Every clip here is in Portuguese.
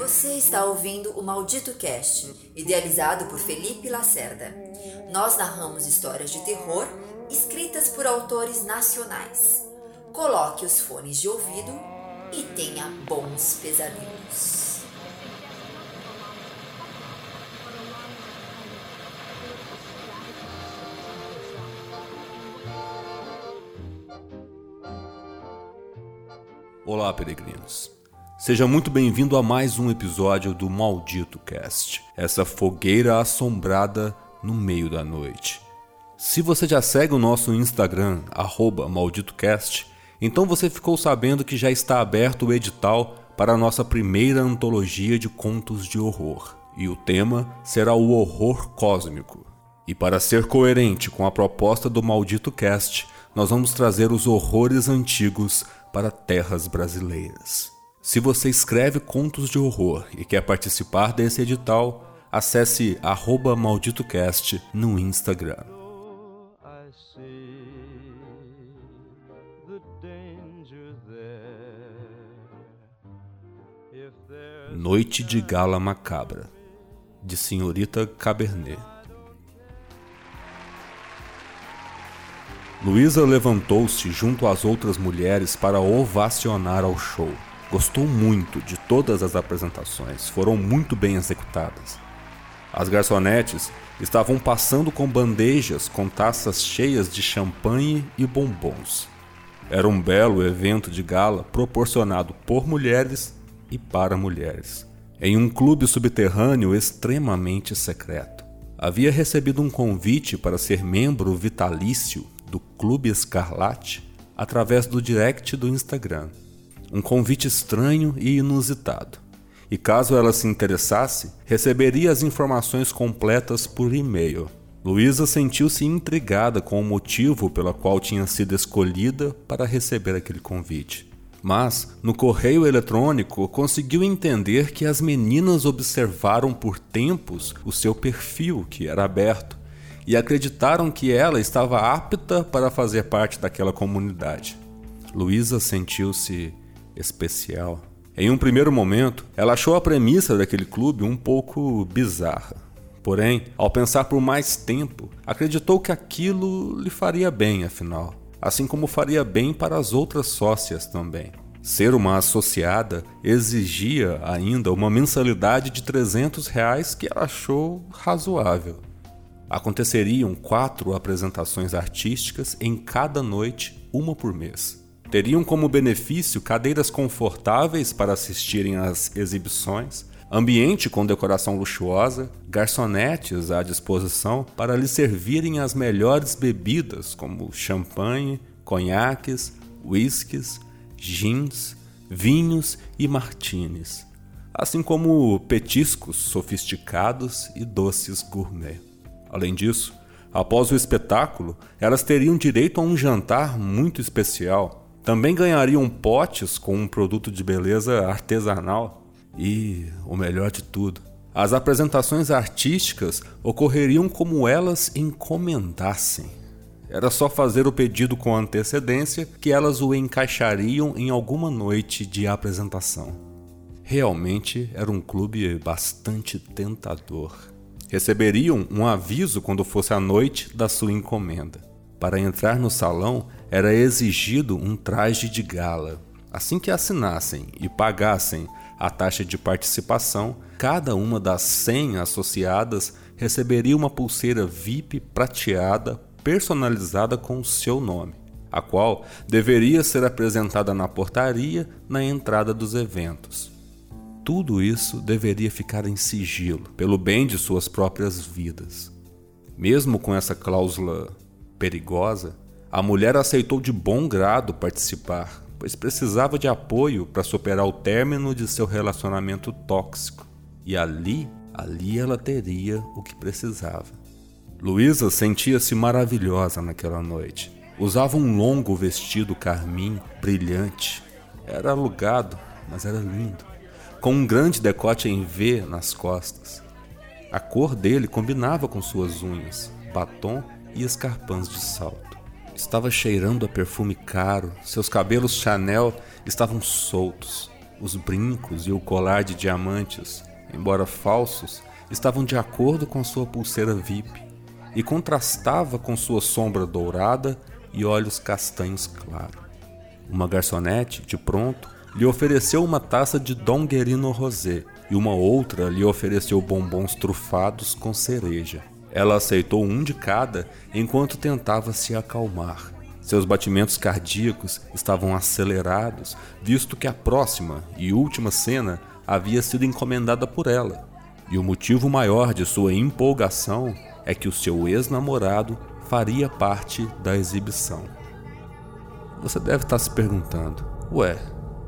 Você está ouvindo o Maldito Cast, idealizado por Felipe Lacerda. Nós narramos histórias de terror escritas por autores nacionais. Coloque os fones de ouvido e tenha bons pesadelos. Olá, peregrinos. Seja muito bem-vindo a mais um episódio do Maldito Cast, essa fogueira assombrada no meio da noite. Se você já segue o nosso Instagram, MalditoCast, então você ficou sabendo que já está aberto o edital para a nossa primeira antologia de contos de horror. E o tema será o horror cósmico. E para ser coerente com a proposta do Maldito Cast, nós vamos trazer os horrores antigos para terras brasileiras. Se você escreve contos de horror e quer participar desse edital, acesse @malditocast no Instagram. Noite de Gala Macabra, de Senhorita Cabernet. Luísa levantou-se junto às outras mulheres para ovacionar ao show. Gostou muito de todas as apresentações, foram muito bem executadas. As garçonetes estavam passando com bandejas com taças cheias de champanhe e bombons. Era um belo evento de gala proporcionado por mulheres e para mulheres, em um clube subterrâneo extremamente secreto. Havia recebido um convite para ser membro vitalício do Clube Escarlate através do direct do Instagram um convite estranho e inusitado. E caso ela se interessasse, receberia as informações completas por e-mail. Luísa sentiu-se intrigada com o motivo pelo qual tinha sido escolhida para receber aquele convite. Mas, no correio eletrônico, conseguiu entender que as meninas observaram por tempos o seu perfil, que era aberto, e acreditaram que ela estava apta para fazer parte daquela comunidade. Luísa sentiu-se especial. Em um primeiro momento, ela achou a premissa daquele clube um pouco bizarra. Porém, ao pensar por mais tempo, acreditou que aquilo lhe faria bem, afinal, assim como faria bem para as outras sócias também. Ser uma associada exigia ainda uma mensalidade de 300 reais que ela achou razoável. Aconteceriam quatro apresentações artísticas em cada noite, uma por mês. Teriam como benefício cadeiras confortáveis para assistirem às exibições, ambiente com decoração luxuosa, garçonetes à disposição para lhe servirem as melhores bebidas, como champanhe, conhaques, whiskies, gins, vinhos e martinis, assim como petiscos sofisticados e doces gourmet. Além disso, após o espetáculo, elas teriam direito a um jantar muito especial também ganhariam potes com um produto de beleza artesanal. E o melhor de tudo, as apresentações artísticas ocorreriam como elas encomendassem. Era só fazer o pedido com antecedência que elas o encaixariam em alguma noite de apresentação. Realmente era um clube bastante tentador. Receberiam um aviso quando fosse a noite da sua encomenda. Para entrar no salão era exigido um traje de gala. Assim que assinassem e pagassem a taxa de participação, cada uma das 100 associadas receberia uma pulseira VIP prateada personalizada com o seu nome, a qual deveria ser apresentada na portaria na entrada dos eventos. Tudo isso deveria ficar em sigilo, pelo bem de suas próprias vidas. Mesmo com essa cláusula perigosa, a mulher aceitou de bom grado participar, pois precisava de apoio para superar o término de seu relacionamento tóxico. E ali, ali ela teria o que precisava. Luísa sentia-se maravilhosa naquela noite. Usava um longo vestido carmim brilhante. Era alugado, mas era lindo, com um grande decote em V nas costas. A cor dele combinava com suas unhas, batom e escarpãs de salto. Estava cheirando a perfume caro, seus cabelos Chanel estavam soltos. os brincos e o colar de diamantes, embora falsos, estavam de acordo com sua pulseira VIP e contrastava com sua sombra dourada e olhos castanhos claros. Uma garçonete, de pronto, lhe ofereceu uma taça de Dom Guerino Rosé e uma outra lhe ofereceu bombons trufados com cereja. Ela aceitou um de cada enquanto tentava se acalmar. Seus batimentos cardíacos estavam acelerados, visto que a próxima e última cena havia sido encomendada por ela. E o motivo maior de sua empolgação é que o seu ex-namorado faria parte da exibição. Você deve estar se perguntando: ué,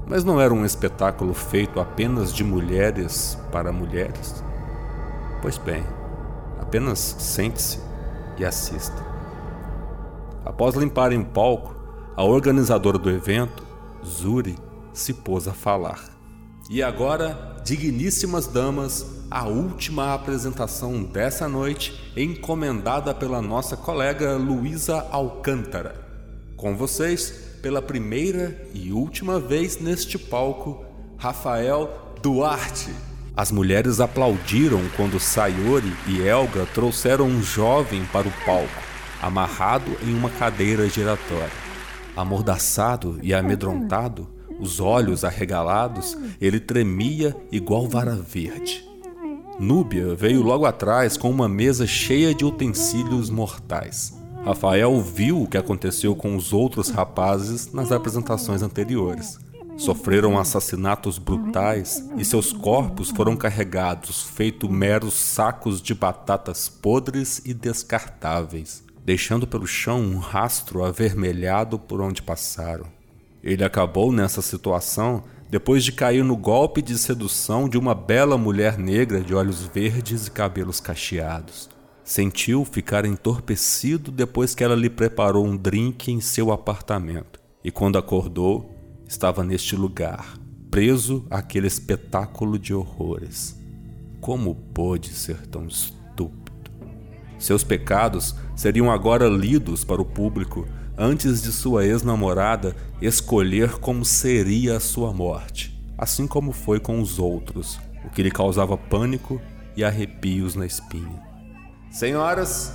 mas não era um espetáculo feito apenas de mulheres para mulheres? Pois bem, apenas sente-se e assista. Após limparem o palco, a organizadora do evento, Zuri, se pôs a falar. E agora, digníssimas damas, a última apresentação dessa noite, encomendada pela nossa colega Luísa Alcântara. Com vocês, pela primeira e última vez neste palco, Rafael Duarte. As mulheres aplaudiram quando Sayori e Elga trouxeram um jovem para o palco, amarrado em uma cadeira giratória. Amordaçado e amedrontado, os olhos arregalados, ele tremia igual vara verde. Núbia veio logo atrás com uma mesa cheia de utensílios mortais. Rafael viu o que aconteceu com os outros rapazes nas apresentações anteriores. Sofreram assassinatos brutais e seus corpos foram carregados, feito meros sacos de batatas podres e descartáveis, deixando pelo chão um rastro avermelhado por onde passaram. Ele acabou nessa situação depois de cair no golpe de sedução de uma bela mulher negra de olhos verdes e cabelos cacheados. Sentiu ficar entorpecido depois que ela lhe preparou um drink em seu apartamento. E quando acordou, estava neste lugar, preso àquele espetáculo de horrores. Como pôde ser tão estúpido? Seus pecados seriam agora lidos para o público antes de sua ex-namorada escolher como seria a sua morte, assim como foi com os outros, o que lhe causava pânico e arrepios na espinha. Senhoras,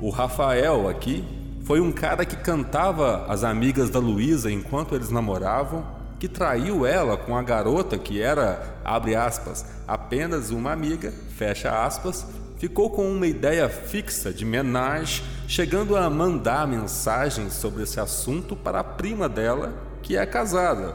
o Rafael aqui foi um cara que cantava as amigas da Luísa enquanto eles namoravam, que traiu ela com a garota que era, abre aspas, apenas uma amiga, fecha aspas, ficou com uma ideia fixa de menage, chegando a mandar mensagens sobre esse assunto para a prima dela, que é casada.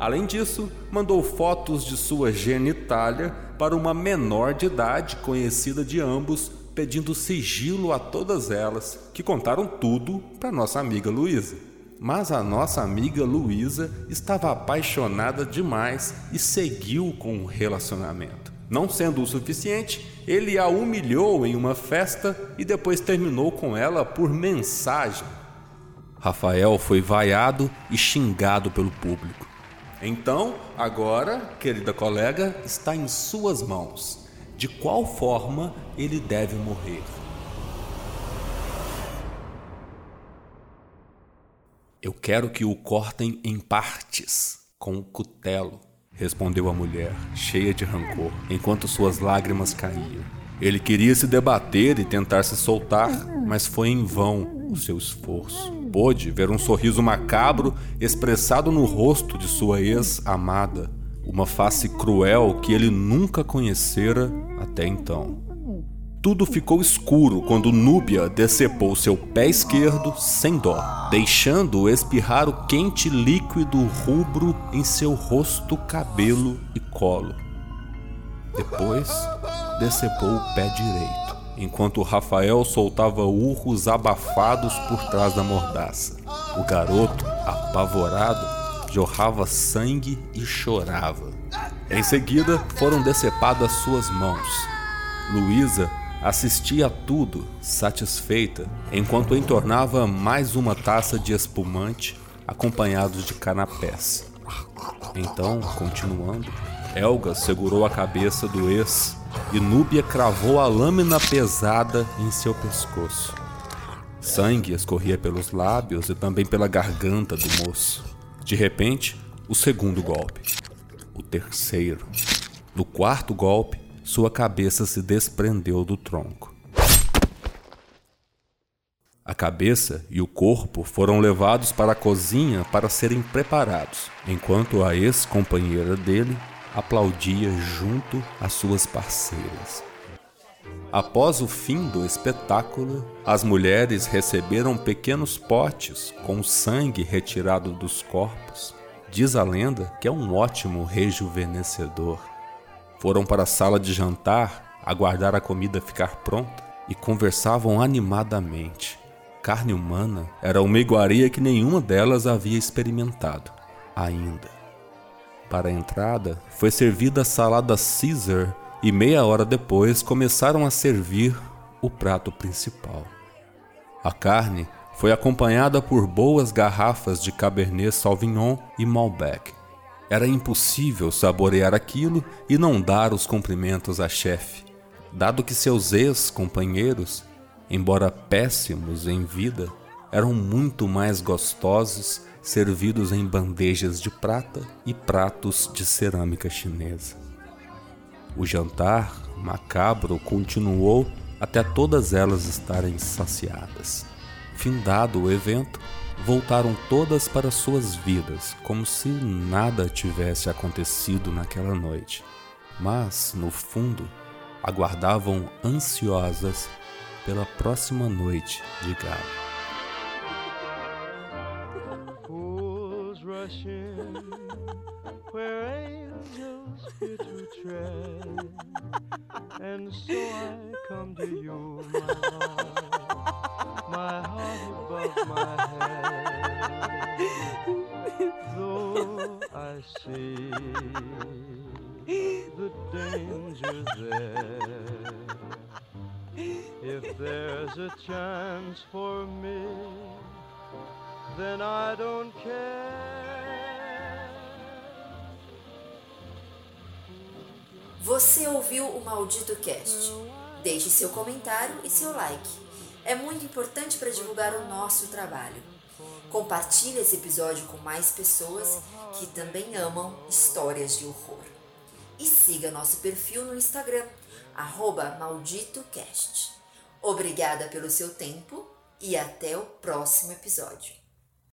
Além disso, mandou fotos de sua genitália para uma menor de idade conhecida de ambos pedindo sigilo a todas elas, que contaram tudo para nossa amiga Luísa. Mas a nossa amiga Luísa estava apaixonada demais e seguiu com o relacionamento. Não sendo o suficiente, ele a humilhou em uma festa e depois terminou com ela por mensagem. Rafael foi vaiado e xingado pelo público. Então, agora, querida colega, está em suas mãos de qual forma ele deve morrer. Eu quero que o cortem em partes, com o cutelo, respondeu a mulher, cheia de rancor, enquanto suas lágrimas caíam. Ele queria se debater e tentar se soltar, mas foi em vão o seu esforço. Pôde ver um sorriso macabro expressado no rosto de sua ex-amada, uma face cruel que ele nunca conhecera até então. Tudo ficou escuro quando Núbia decepou seu pé esquerdo sem dó, deixando espirrar o quente líquido rubro em seu rosto, cabelo e colo. Depois, decepou o pé direito, enquanto Rafael soltava urros abafados por trás da mordaça. O garoto, apavorado, jorrava sangue e chorava. Em seguida, foram decepadas suas mãos. Luísa assistia a tudo, satisfeita, enquanto entornava mais uma taça de espumante, acompanhados de canapés. Então, continuando, Elga segurou a cabeça do ex e Núbia cravou a lâmina pesada em seu pescoço. Sangue escorria pelos lábios e também pela garganta do moço. De repente, o segundo golpe. o terceiro. No quarto golpe, sua cabeça se desprendeu do tronco. A cabeça e o corpo foram levados para a cozinha para serem preparados, enquanto a ex-companheira dele aplaudia junto às suas parceiras. Após o fim do espetáculo, as mulheres receberam pequenos potes com sangue retirado dos corpos. Diz a lenda que é um ótimo rejuvenescedor. Foram para a sala de jantar aguardar a comida ficar pronta e conversavam animadamente. Carne humana era uma iguaria que nenhuma delas havia experimentado ainda. Para a entrada, foi servida a salada Caesar e meia hora depois começaram a servir o prato principal. A carne foi acompanhada por boas garrafas de Cabernet Sauvignon e Malbec. Era impossível saborear aquilo e não dar os cumprimentos à chefe, dado que seus ex-companheiros, embora péssimos em vida, eram muito mais gostosos servidos em bandejas de prata e pratos de cerâmica chinesa. O jantar macabro continuou até todas elas estarem saciadas. Findado o evento, voltaram todas para suas vidas, como se nada tivesse acontecido naquela noite. Mas, no fundo, aguardavam ansiosas pela próxima noite de gala. I see the danger there, if there's a chance for me, then I don't care. Você ouviu o Maldito Cast? Deixe seu comentário e seu like. É muito importante para divulgar o nosso trabalho. Compartilhe esse episódio com mais pessoas que também amam histórias de horror. E siga nosso perfil no Instagram, MalditoCast. Obrigada pelo seu tempo e até o próximo episódio.